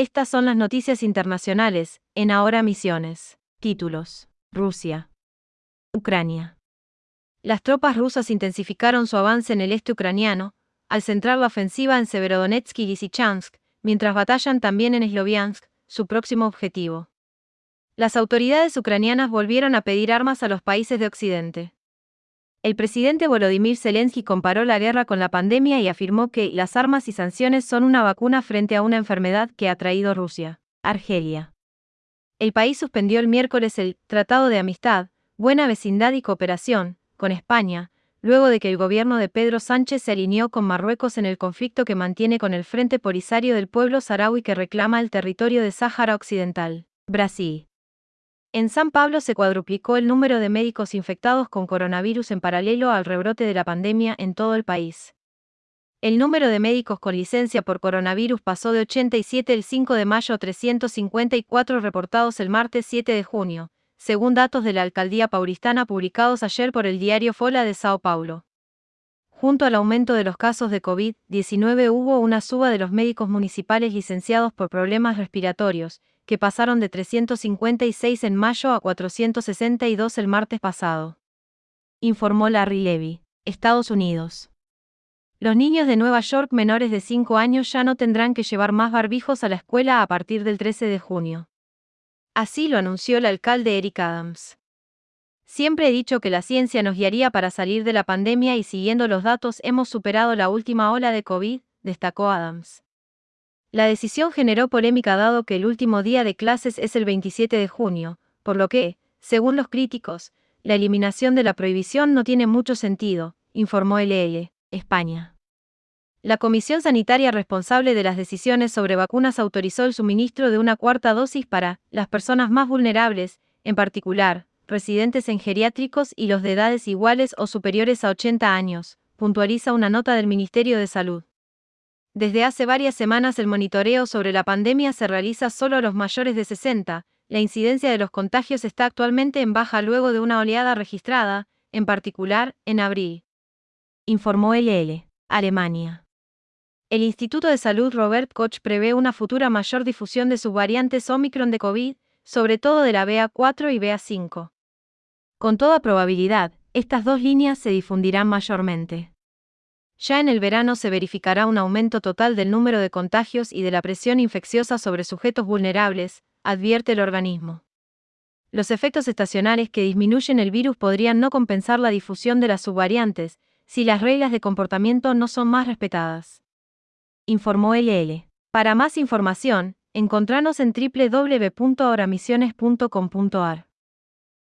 Estas son las noticias internacionales, en Ahora Misiones. Títulos. Rusia. Ucrania. Las tropas rusas intensificaron su avance en el este ucraniano, al centrar la ofensiva en Severodonetsk y Lysychansk, mientras batallan también en Sloviansk, su próximo objetivo. Las autoridades ucranianas volvieron a pedir armas a los países de Occidente. El presidente Volodymyr Zelensky comparó la guerra con la pandemia y afirmó que las armas y sanciones son una vacuna frente a una enfermedad que ha traído Rusia. Argelia. El país suspendió el miércoles el Tratado de Amistad, Buena Vecindad y Cooperación con España, luego de que el gobierno de Pedro Sánchez se alineó con Marruecos en el conflicto que mantiene con el Frente Polisario del pueblo saharaui que reclama el territorio de Sáhara Occidental. Brasil. En San Pablo se cuadruplicó el número de médicos infectados con coronavirus en paralelo al rebrote de la pandemia en todo el país. El número de médicos con licencia por coronavirus pasó de 87 el 5 de mayo a 354 reportados el martes 7 de junio, según datos de la alcaldía paulistana publicados ayer por el diario Fola de Sao Paulo. Junto al aumento de los casos de COVID-19 hubo una suba de los médicos municipales licenciados por problemas respiratorios, que pasaron de 356 en mayo a 462 el martes pasado. Informó Larry Levy, Estados Unidos. Los niños de Nueva York menores de 5 años ya no tendrán que llevar más barbijos a la escuela a partir del 13 de junio. Así lo anunció el alcalde Eric Adams. Siempre he dicho que la ciencia nos guiaría para salir de la pandemia y siguiendo los datos hemos superado la última ola de COVID, destacó Adams. La decisión generó polémica dado que el último día de clases es el 27 de junio, por lo que, según los críticos, la eliminación de la prohibición no tiene mucho sentido, informó LL, España. La Comisión Sanitaria responsable de las decisiones sobre vacunas autorizó el suministro de una cuarta dosis para las personas más vulnerables, en particular, residentes en geriátricos y los de edades iguales o superiores a 80 años, puntualiza una nota del Ministerio de Salud. Desde hace varias semanas el monitoreo sobre la pandemia se realiza solo a los mayores de 60. La incidencia de los contagios está actualmente en baja luego de una oleada registrada, en particular, en abril. Informó LL, Alemania. El Instituto de Salud Robert Koch prevé una futura mayor difusión de subvariantes Omicron de COVID, sobre todo de la BA4 y BA5. Con toda probabilidad, estas dos líneas se difundirán mayormente. Ya en el verano se verificará un aumento total del número de contagios y de la presión infecciosa sobre sujetos vulnerables, advierte el organismo. Los efectos estacionales que disminuyen el virus podrían no compensar la difusión de las subvariantes, si las reglas de comportamiento no son más respetadas. Informó LL. Para más información, encontranos en www.oramisiones.com.ar.